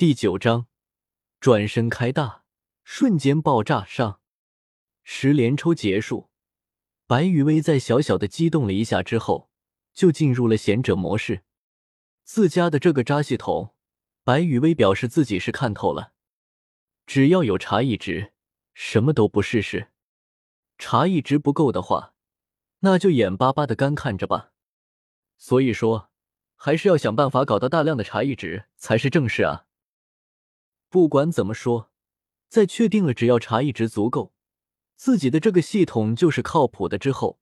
第九章，转身开大，瞬间爆炸。上十连抽结束，白羽薇在小小的激动了一下之后，就进入了贤者模式。自家的这个渣系统，白羽薇表示自己是看透了。只要有茶一值，什么都不试试。茶一值不够的话，那就眼巴巴的干看着吧。所以说，还是要想办法搞到大量的茶艺值才是正事啊。不管怎么说，在确定了只要茶艺值足够，自己的这个系统就是靠谱的之后，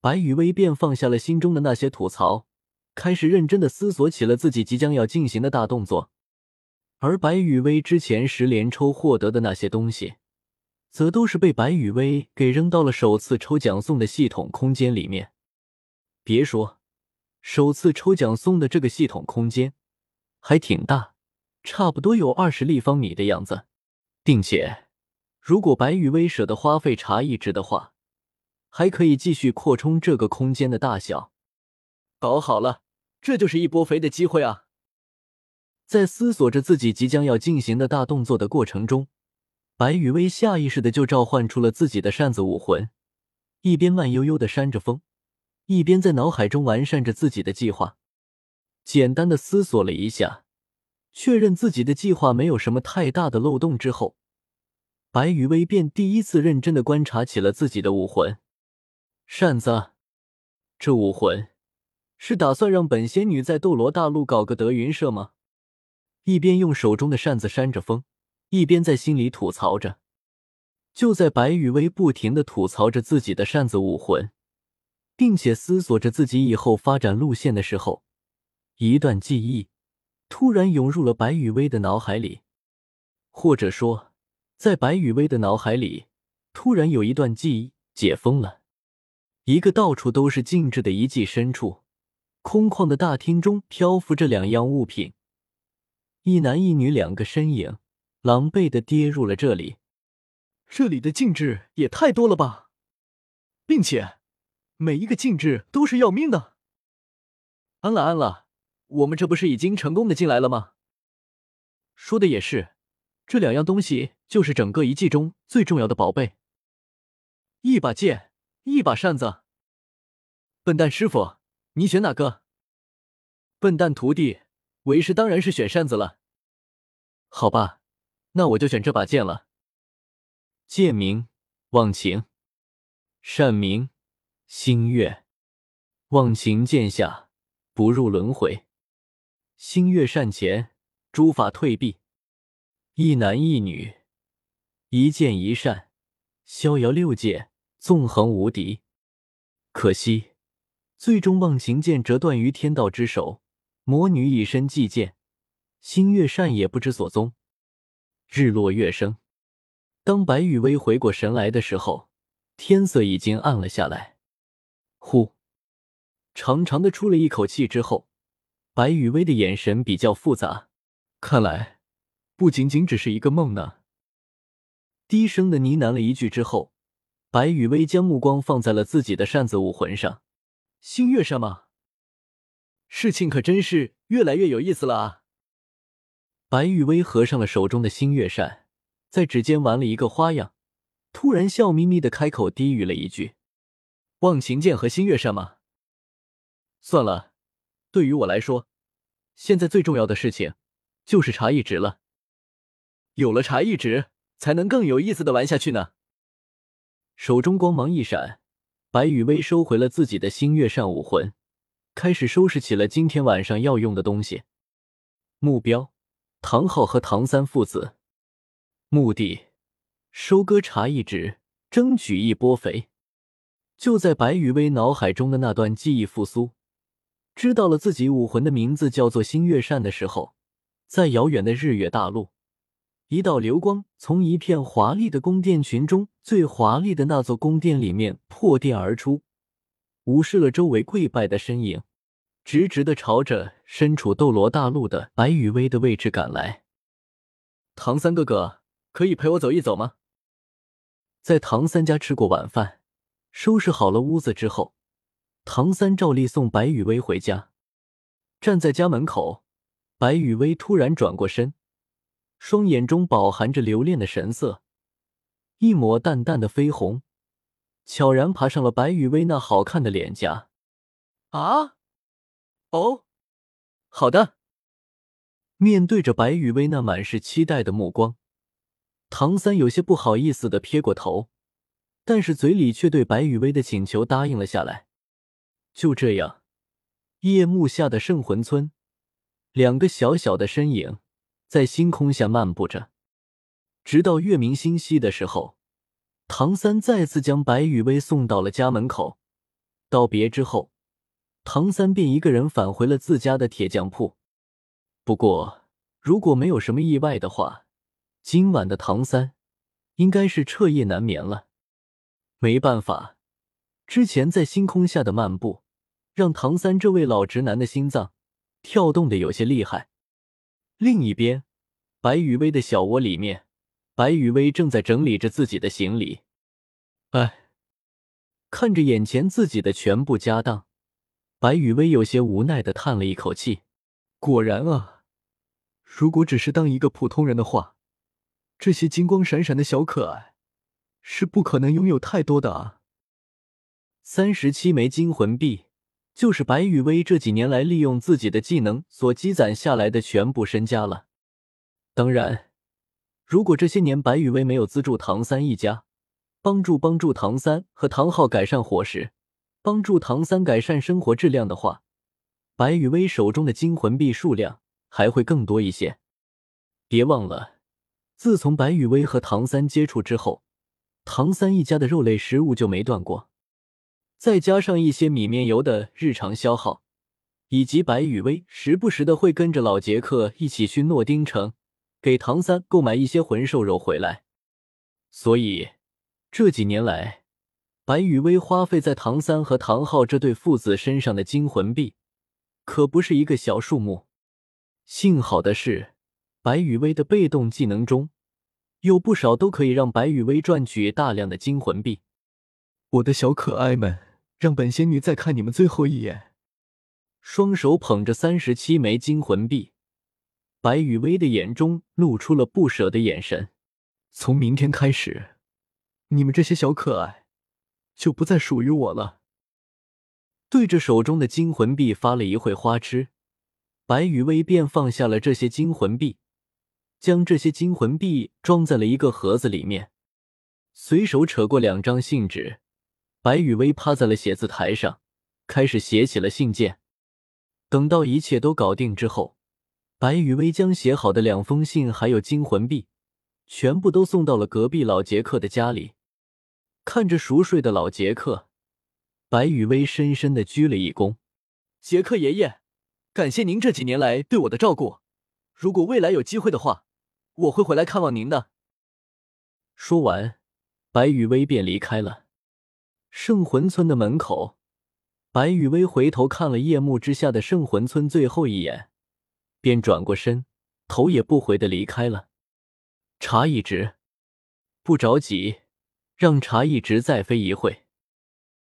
白羽薇便放下了心中的那些吐槽，开始认真的思索起了自己即将要进行的大动作。而白羽薇之前十连抽获得的那些东西，则都是被白羽薇给扔到了首次抽奖送的系统空间里面。别说，首次抽奖送的这个系统空间还挺大。差不多有二十立方米的样子，并且，如果白羽薇舍得花费茶艺值的话，还可以继续扩充这个空间的大小。搞好了，这就是一波肥的机会啊！在思索着自己即将要进行的大动作的过程中，白羽薇下意识的就召唤出了自己的扇子武魂，一边慢悠悠的扇着风，一边在脑海中完善着自己的计划。简单的思索了一下。确认自己的计划没有什么太大的漏洞之后，白羽薇便第一次认真的观察起了自己的武魂扇子。这武魂是打算让本仙女在斗罗大陆搞个德云社吗？一边用手中的扇子扇着风，一边在心里吐槽着。就在白羽薇不停的吐槽着自己的扇子武魂，并且思索着自己以后发展路线的时候，一段记忆。突然涌入了白雨薇的脑海里，或者说，在白雨薇的脑海里，突然有一段记忆解封了。一个到处都是静止的遗迹深处，空旷的大厅中漂浮着两样物品，一男一女两个身影，狼狈的跌入了这里。这里的禁制也太多了吧，并且每一个禁制都是要命的。安了安了。我们这不是已经成功的进来了吗？说的也是，这两样东西就是整个遗迹中最重要的宝贝。一把剑，一把扇子。笨蛋师傅，你选哪个？笨蛋徒弟，为师当然是选扇子了。好吧，那我就选这把剑了。剑名忘情，扇名星月。忘情剑下，不入轮回。星月扇前，诸法退避，一男一女，一剑一扇，逍遥六界，纵横无敌。可惜，最终忘情剑折断于天道之手，魔女以身祭剑，星月扇也不知所踪。日落月升，当白羽薇回过神来的时候，天色已经暗了下来。呼，长长的出了一口气之后。白雨薇的眼神比较复杂，看来不仅仅只是一个梦呢。低声的呢喃了一句之后，白雨薇将目光放在了自己的扇子武魂上。星月扇吗？事情可真是越来越有意思了啊！白雨薇合上了手中的星月扇，在指尖玩了一个花样，突然笑眯眯的开口低语了一句：“忘情剑和星月扇吗？算了。”对于我来说，现在最重要的事情就是茶艺值了。有了茶艺值，才能更有意思的玩下去呢。手中光芒一闪，白雨薇收回了自己的星月扇武魂，开始收拾起了今天晚上要用的东西。目标：唐昊和唐三父子。目的：收割茶艺值，争取一波肥。就在白雨薇脑海中的那段记忆复苏。知道了自己武魂的名字叫做星月扇的时候，在遥远的日月大陆，一道流光从一片华丽的宫殿群中最华丽的那座宫殿里面破殿而出，无视了周围跪拜的身影，直直的朝着身处斗罗大陆的白羽薇的位置赶来。唐三哥哥，可以陪我走一走吗？在唐三家吃过晚饭，收拾好了屋子之后。唐三照例送白雨薇回家，站在家门口，白雨薇突然转过身，双眼中饱含着留恋的神色，一抹淡淡的绯红，悄然爬上了白雨薇那好看的脸颊。啊，哦，好的。面对着白雨薇那满是期待的目光，唐三有些不好意思的撇过头，但是嘴里却对白雨薇的请求答应了下来。就这样，夜幕下的圣魂村，两个小小的身影在星空下漫步着，直到月明星稀的时候，唐三再次将白雨薇送到了家门口。道别之后，唐三便一个人返回了自家的铁匠铺。不过，如果没有什么意外的话，今晚的唐三应该是彻夜难眠了。没办法，之前在星空下的漫步，让唐三这位老直男的心脏跳动的有些厉害。另一边，白雨薇的小窝里面，白雨薇正在整理着自己的行李。哎，看着眼前自己的全部家当，白雨薇有些无奈的叹了一口气。果然啊。如果只是当一个普通人的话，这些金光闪闪的小可爱是不可能拥有太多的啊。三十七枚金魂币，就是白羽薇这几年来利用自己的技能所积攒下来的全部身家了。当然，如果这些年白羽薇没有资助唐三一家，帮助帮助唐三和唐昊改善伙食，帮助唐三改善生活质量的话，白羽薇手中的金魂币数量。还会更多一些。别忘了，自从白雨薇和唐三接触之后，唐三一家的肉类食物就没断过。再加上一些米面油的日常消耗，以及白雨薇时不时的会跟着老杰克一起去诺丁城给唐三购买一些魂兽肉回来，所以这几年来，白雨薇花费在唐三和唐昊这对父子身上的金魂币，可不是一个小数目。幸好的是，白羽薇的被动技能中有不少都可以让白羽薇赚取大量的金魂币。我的小可爱们，让本仙女再看你们最后一眼。双手捧着三十七枚金魂币，白羽薇的眼中露出了不舍的眼神。从明天开始，你们这些小可爱就不再属于我了。对着手中的金魂币发了一会花痴。白羽薇便放下了这些金魂币，将这些金魂币装在了一个盒子里面，随手扯过两张信纸。白羽薇趴在了写字台上，开始写起了信件。等到一切都搞定之后，白羽薇将写好的两封信还有金魂币，全部都送到了隔壁老杰克的家里。看着熟睡的老杰克，白羽薇深深的鞠了一躬：“杰克爷爷。”感谢您这几年来对我的照顾，如果未来有机会的话，我会回来看望您的。说完，白雨薇便离开了圣魂村的门口。白雨薇回头看了夜幕之下的圣魂村最后一眼，便转过身，头也不回的离开了。茶一直不着急，让茶一直再飞一会。